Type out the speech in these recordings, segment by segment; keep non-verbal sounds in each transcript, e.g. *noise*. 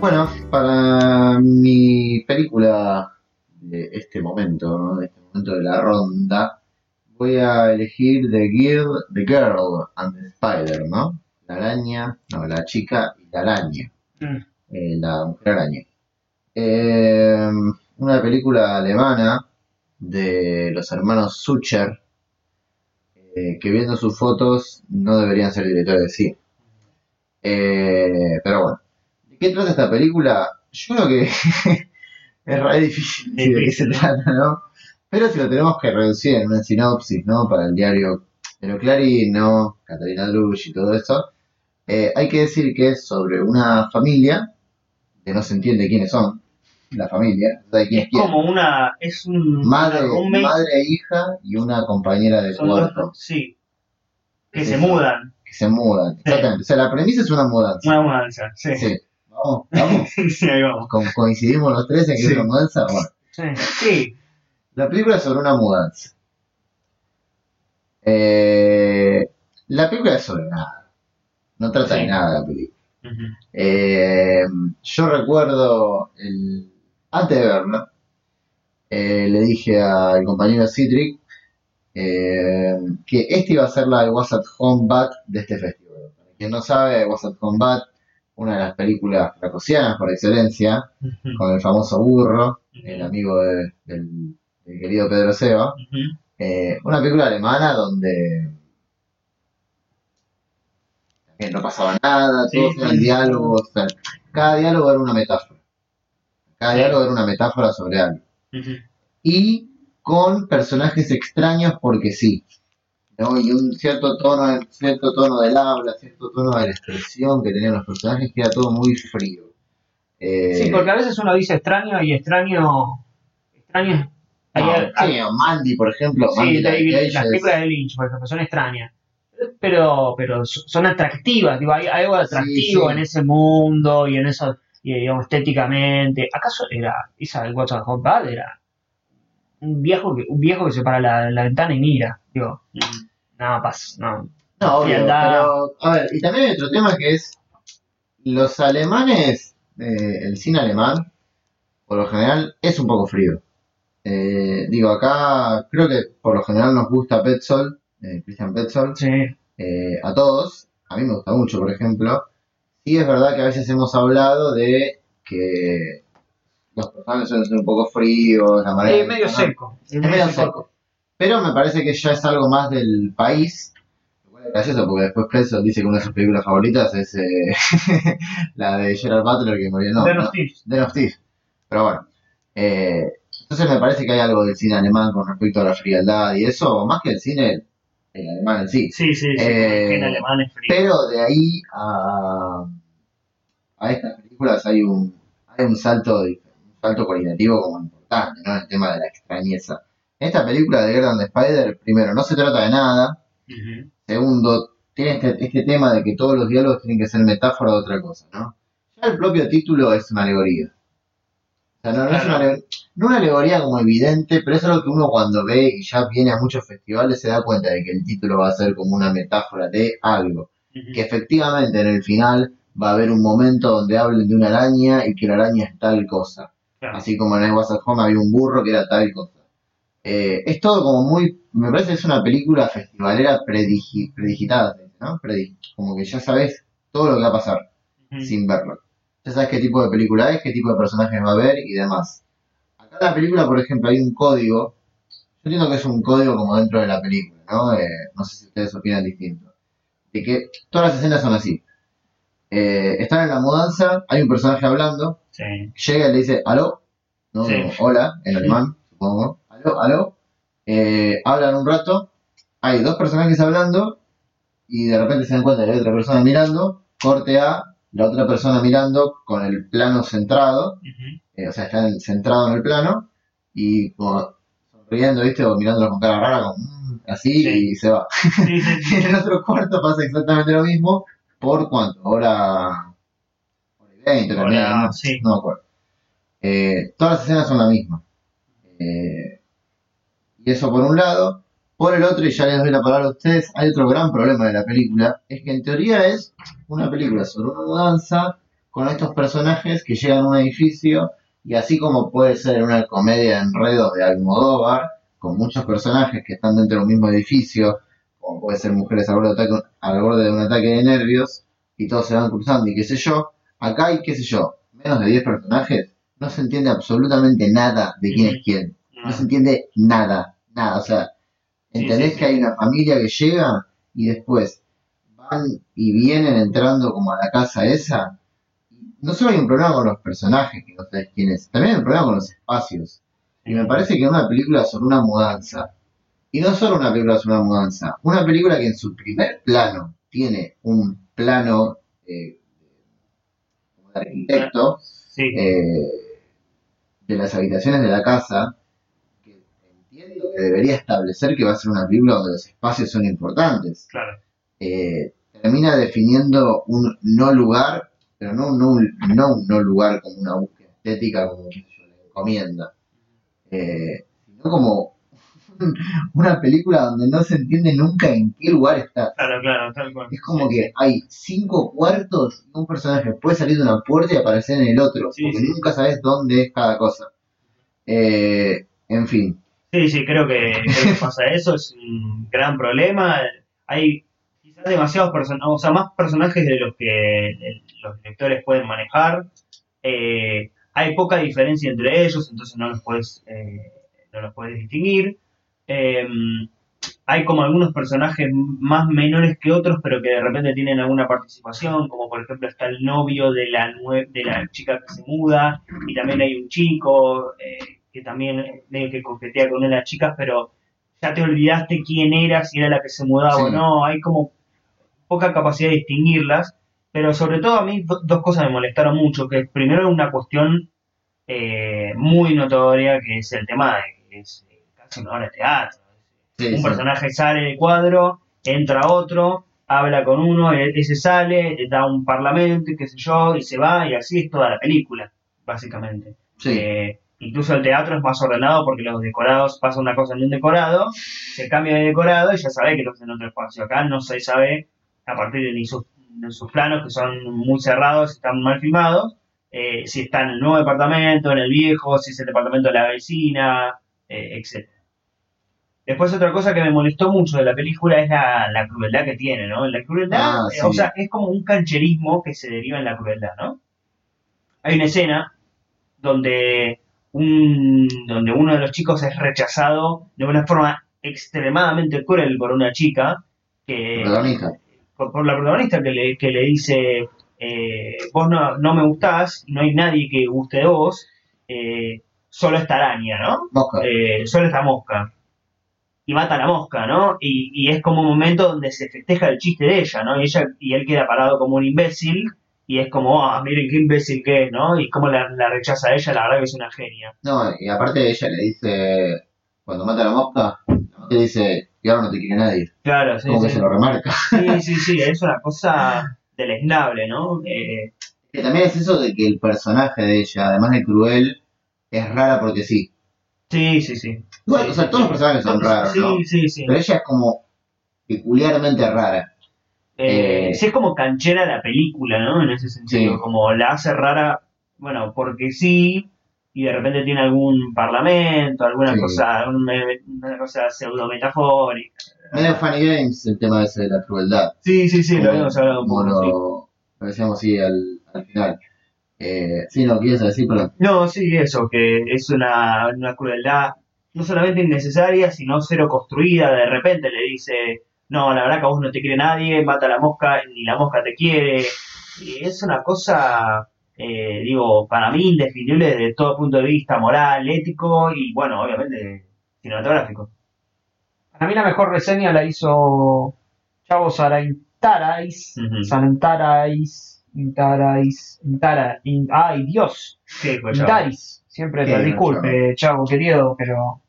Bueno, para mi película de este momento, ¿no? de este momento de la ronda, voy a elegir The Girl, The Girl and the Spider, ¿no? La araña, no, la chica y la araña, Mm. eh, la mujer araña. Eh, una película alemana de los hermanos Sucher, eh, que viendo sus fotos no deberían ser directores de cine. Eh, pero bueno, ¿de qué trata esta película? Yo creo que *laughs* es re difícil de qué se trata, ¿no? Pero si lo tenemos que reducir en una sinopsis, ¿no? Para el diario Pero Clarín, ¿no? Catalina Drusch y todo eso, eh, hay que decir que es sobre una familia, que no se entiende quiénes son, la familia, no sabe quién es quién. Como una. Es un. Madre, una madre e hija y una compañera de dos- cuarto Sí. Que se mudan. que se mudan. Exactamente. O sea, la premisa es una mudanza. Una mudanza. Sí. Sí. Vamos, vamos. *laughs* Sí, ahí vamos. Co- Coincidimos los tres en que Sí. es una mudanza. Bueno, Sí. sí. la película es sobre una mudanza. Eh, la película es sobre nada. No trata Sí. de nada la película. Eh, yo recuerdo, el, antes de verla, eh, le dije al compañero Citric eh, que este iba a ser la de Was at Home Bat de este festival. Para quien no sabe, Was at Home Bat, una de las películas fracosianas por excelencia, con el famoso burro, el amigo de- del, del querido Pedro Seba. Eh, una película alemana donde también no pasaba nada, Sí, todos eran sí. diálogos, o sea, cada diálogo era una metáfora. Cada diálogo era una metáfora sobre algo. Y con personajes extraños porque sí. ¿No? Y un cierto tono, cierto tono del habla, cierto tono de la expresión que tenían los personajes, que era todo muy frío. Eh, Sí, porque a veces uno dice extraño y extraño. Extraño hay- no, hay- sí, o Mandy, por ejemplo, Sí, Mandy Like las es- películas de Lynch, por ejemplo, son extrañas. Pero, pero so- son atractivas, digo, hay, hay algo atractivo sí. en ese mundo y en eso, y, digamos, estéticamente. ¿Acaso era, esa de What's Hot Bad era un viejo que, un viejo que se para la, la ventana y mira? Digo, nada pasa, no. No, obvio, pero, a ver, y también hay otro tema que es, los alemanes, eh, el cine alemán, por lo general, es un poco frío. Eh, digo, acá creo que por lo general nos gusta Petzold, eh, Christian Petzold, Sí, a todos, a mí me gusta mucho, por ejemplo. Sí es verdad que a veces hemos hablado de que los personajes suelen ser un poco fríos, la manera es medio ¿no? seco. Es medio seco. Pero me parece que ya es algo más del país. Lo cual es gracioso porque después Preso dice que una de sus películas favoritas es eh, *laughs* la de Gerard Butler que murió. No, Den no, of Thieves. Den of Thieves. Pero bueno. eh, entonces me parece que hay algo del cine alemán con respecto a la frialdad y eso, más que el cine el alemán en sí. Sí, sí, sí, Eh, en alemán es frío. Pero de ahí a, a estas películas hay un, hay un salto un salto cualitativo como importante, ¿no? El tema de la extrañeza. Esta película de Girl and the Spider, primero, no se trata de nada. Segundo, tiene este, este tema de que todos los diálogos tienen que ser metáfora de otra cosa, ¿no? Ya el propio título es una alegoría. O sea, no, no es una, no una alegoría como evidente, pero es algo que uno cuando ve y ya viene a muchos festivales se da cuenta de que el título va a ser como una metáfora de algo que efectivamente en el final va a haber un momento donde hablen de una araña y que la araña es tal cosa. Claro. Así como en I Was at Home había un burro que era tal cosa. Eh, es todo como muy, me parece que es una película festivalera predigi- predigitada, ¿no? Como que ya sabes todo lo que va a pasar sin verlo. Ya sabes qué tipo de película es, qué tipo de personajes va a haber y demás. Acá en la película, por ejemplo, hay un código. Yo entiendo que es un código como dentro de la película, ¿no? Eh, no sé si ustedes opinan distinto. De que todas las escenas son así. Eh, están en la mudanza, hay un personaje hablando, Sí. llega y le dice, aló, no, Sí. hola, en alemán, supongo, aló, aló, Eh, hablan un rato, hay dos personajes hablando y de repente se dan cuenta que hay otra persona mirando, corte a la otra persona mirando con el plano centrado, eh, o sea, está centrado en el plano y como sonriendo, ¿viste? O mirándolo con cara rara, como, "Mm", así Sí. y se va. Sí, *laughs* en el otro cuarto pasa exactamente lo mismo, ¿por cuánto? Hora, hora y 20, hora y Hora, media, no, no me acuerdo. Eh, todas las escenas son la misma. Eh, y eso por un lado. Por el otro, y ya les doy la palabra a ustedes, hay otro gran problema de la película, es que en teoría es una película sobre una mudanza con estos personajes que llegan a un edificio y así como puede ser una comedia de enredos de Almodóvar, con muchos personajes que están dentro de un mismo edificio, como puede ser mujeres al borde de, ataque- al borde de un ataque de nervios, y todos se van cruzando y qué sé yo, acá hay, qué sé yo, menos de 10 personajes, no se entiende absolutamente nada de quién es quién, no se entiende nada, nada, o sea, entendés sí, que hay una familia que llega y después van y vienen entrando como a la casa esa, no solo hay un problema con los personajes, que no sabes quién es, también hay un problema con los espacios. Y me parece que una película sobre una mudanza, y no solo una película sobre una mudanza, una película que en su primer plano tiene un plano eh, como de arquitecto Sí, eh, de las habitaciones de la casa, que debería establecer que va a ser una película donde los espacios son importantes claro. eh, termina definiendo un no lugar, pero no, no, un- no un no lugar como una búsqueda estética, como la encomienda, eh, sino como *laughs* una película donde no se entiende nunca en qué lugar está. Claro, claro, tal cual. Es como Sí, que hay cinco cuartos y un personaje puede salir de una puerta y aparecer en el otro, Sí, porque nunca sabes dónde es cada cosa. Eh, en fin, Sí, sí, creo que, pasa eso, es un gran problema. Hay quizás demasiados personajes, o sea, más personajes de los que los directores pueden manejar. Eh, hay poca diferencia entre ellos, entonces no los puedes, eh, no los puedes distinguir. Eh, hay como algunos personajes más menores que otros, pero que de repente tienen alguna participación, como por ejemplo está el novio de la, de la chica que se muda, y también hay un chico eh, que también medio que coquetea con una chica, pero ya te olvidaste quién era, si era la que se mudaba o no, hay como poca capacidad de distinguirlas, pero sobre todo a mí do- dos cosas me molestaron mucho, que primero una cuestión eh, muy notoria, que es el tema de que es eh, casi una obra de teatro, sí, un sí. personaje sale del cuadro, entra otro, habla con uno, e- ese sale, da un parlamento, y qué sé yo, y se va, y así es toda la película, básicamente. Sí. Eh, incluso el teatro es más ordenado porque los decorados pasa una cosa en un decorado, se cambia de decorado y ya sabe que lo hace en otro espacio. Acá no se sabe, a partir de ni sus, de sus planos, que son muy cerrados, están mal filmados, eh, si está en el nuevo departamento, en el viejo, si es el departamento de la vecina, eh, etc. Después otra cosa que me molestó mucho de la película es la, la crueldad que tiene, ¿no? La crueldad, Ah, sí. o sea, es como un cancherismo que se deriva en la crueldad, ¿no? Hay una escena donde un, donde uno de los chicos es rechazado de una forma extremadamente cruel por una chica que Protagonista. por, por la protagonista que le, que le dice eh, vos no, no me gustás, no hay nadie que guste de vos, eh, solo esta araña, ¿no? Mosca. eh, solo esta mosca. Y mata a la mosca, ¿no? Y, y es como un momento donde se festeja el chiste de ella, ¿no? Y, ella, y él queda parado como un imbécil. Y es como, ah, miren qué imbécil que es, ¿no? Y cómo la, la rechaza a ella, la verdad que es una genia. No, y aparte ella le dice, cuando mata a la mosca, le dice, y ahora no te quiere nadie. Claro, sí, Como que sí. se lo remarca. Sí, sí, sí, es una cosa deleznable, ¿no? Eh, Que también es eso de que el personaje de ella, además de cruel, es rara porque sí. sí, sí, sí. Igual, Sí, o sea, sí, todos los sí. personajes son raros, Sí, ¿no? sí, sí. Pero ella es como peculiarmente rara. Eh, Eh, sí, es como canchera la película, ¿no? En ese sentido, Sí. como la hace rara, bueno, porque sí, y de repente tiene algún parlamento, alguna Sí. cosa, una, una cosa pseudo metafórica. Medio funny games el tema ese de la crueldad. Sí, sí, sí, lo habíamos hablado un poco. sí. lo, lo decíamos así al, al final. Eh, sí, no, quieres decir, pero No, sí, eso, que es una, una crueldad no solamente innecesaria, sino cero construida. De repente le dice, no, la verdad que a vos no te quiere nadie, mata a la mosca, ni la mosca te quiere. Y es una cosa, eh, digo, para mí indefinible desde todo punto de vista moral, ético y, bueno, obviamente cinematográfico. Para mí la mejor reseña la hizo Chavo Sarantarais. Ujú. Sarantarais. Intarais. Intara. in- ay, Dios. Sí, pues. Intaris. Siempre te disculpe, Chavo querido, pero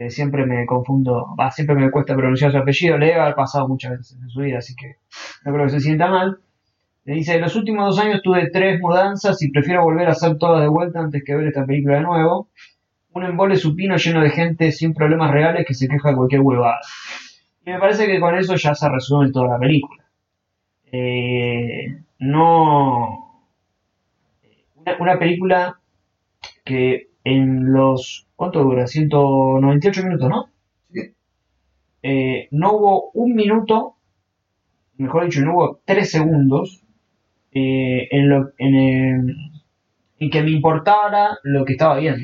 eh, siempre me confundo. Siempre me cuesta pronunciar su apellido. Le debe haber pasado muchas veces en su vida, así que no creo que se sienta mal. Le dice, en los últimos dos años tuve tres mudanzas y prefiero volver a hacer todas de vuelta antes que ver esta película de nuevo. Un embole supino lleno de gente sin problemas reales que se queja de cualquier huevada. Y me parece que con eso ya se resume toda la película. Eh, no, una, una película que en los. ¿Cuánto dura? 198 minutos, ¿no? Sí. Eh, no hubo un minuto, mejor dicho, no hubo tres segundos eh, en, lo, en, el- en que me importara lo que estaba viendo.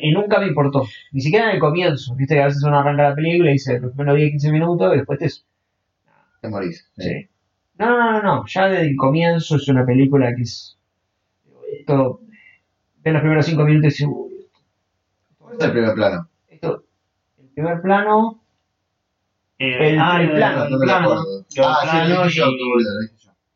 y nunca me importó. Ni siquiera en el comienzo. Viste que a veces uno arranca la película y dice los primeros 10-15 minutos y después te. Te morís. sí. Sí. No, no, no, no. Ya desde el comienzo es una película que es. Esto. Ves los primeros 5 minutos y dices, "Uy, ¿Cuál es el primer plano? esto. El primer plano. Eh, El- ah, el plano, No el plano. Ah, sí, planos dije yo,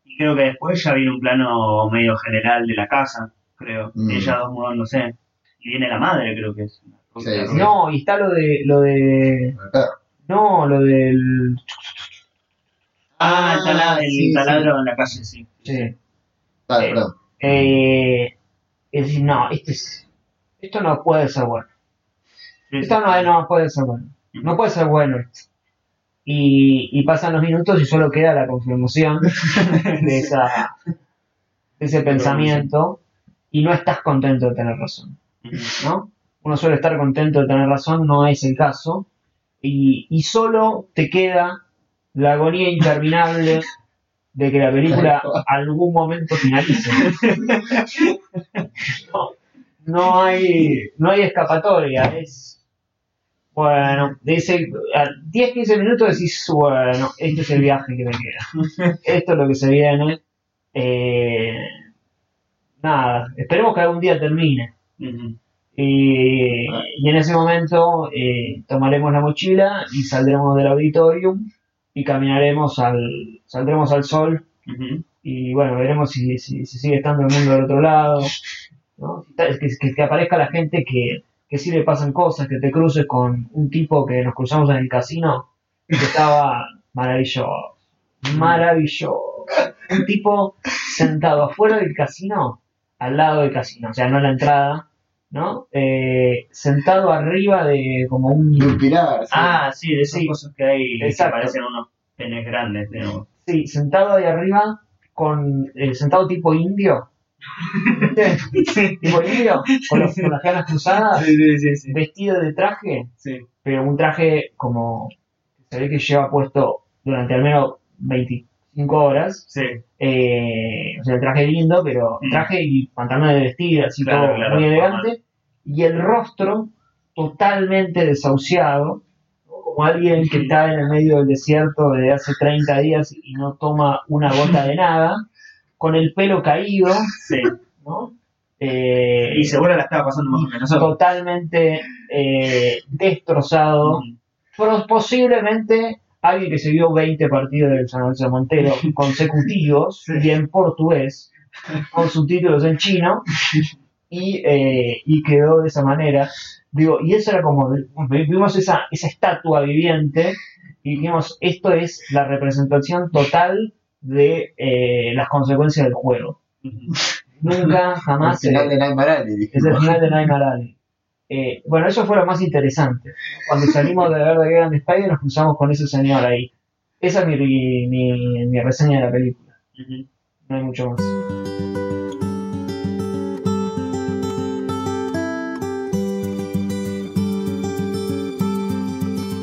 y- creo que después ya viene un plano medio general de la casa, creo. Mm. Ellas dos mudándose. Y viene la madre, creo que es. Sí, sí. No, y está lo de. Lo de. No, lo del. Ah, el, tala- el sí, sí. taladro en la calle, sí. Sí. Dale, Eh, perdón. Eh, es decir, no, este es, esto no puede ser bueno. Esto no, no puede ser bueno. No puede ser bueno esto. Y, y pasan los minutos y solo queda la confirmación *laughs* de, esa, de ese pensamiento y no estás contento de tener razón. ¿no? Uno suele estar contento de tener razón, no es el caso. Y, y solo te queda la agonía interminable *laughs* de que la película algún momento finalice. *laughs* No, no hay, no hay escapatoria, es bueno, de ese, a 10-15 minutos decís, bueno, este es el viaje que me queda. Esto es lo que se viene. Eh, nada, esperemos que algún día termine. Y en ese momento eh, tomaremos la mochila y saldremos del auditorium y caminaremos al, saldremos al sol y bueno, veremos si, si, si sigue estando el mundo del otro lado, ¿no? Que, que- que aparezca la gente que, que sí le pasan cosas, que te cruces con un tipo que nos cruzamos en el casino, que estaba *laughs* maravilloso, maravilloso. Un tipo sentado afuera del casino, al lado del casino, o sea, no en la entrada, ¿no? Eh, sentado arriba de como un... Y un pilar. sí. Ah, sí, de esas Sí. cosas que hay Exacto. que parecen unos penes grandes. Sí, sentado ahí arriba, con eh, sentado tipo indio. *laughs* Tipo indio, con, los- con las ganas cruzadas, sí, sí, sí. vestido de traje, sí. pero un traje como se ve que lleva puesto durante al menos 25 horas. Sí. Eh, o sea, el traje lindo, pero Mm. traje y pantalón de vestir, así Claro, todo claro, muy elegante. Y el rostro totalmente desahuciado, como alguien que está en el medio del desierto desde hace 30 días y no toma una gota de nada, con el pelo caído, Sí. ¿no? Eh, Y seguro la estaba pasando más o menos. totalmente eh, destrozado. Pero posiblemente alguien que se vio 20 partidos del San Lorenzo Montero *laughs* consecutivos y en portugués, con subtítulos en chino, y, eh, y quedó de esa manera. Digo, y eso era como, vimos esa, esa estatua viviente y dijimos, esto es la representación total de eh, las consecuencias del juego. Nunca, jamás... final eh, de Nightmare es el final de Nightmare. Eh, bueno, eso fue lo más interesante. Cuando *laughs* salimos de ver The Grand Spider nos cruzamos con ese señor ahí. Esa es mi, mi, mi reseña de la película. No hay mucho más.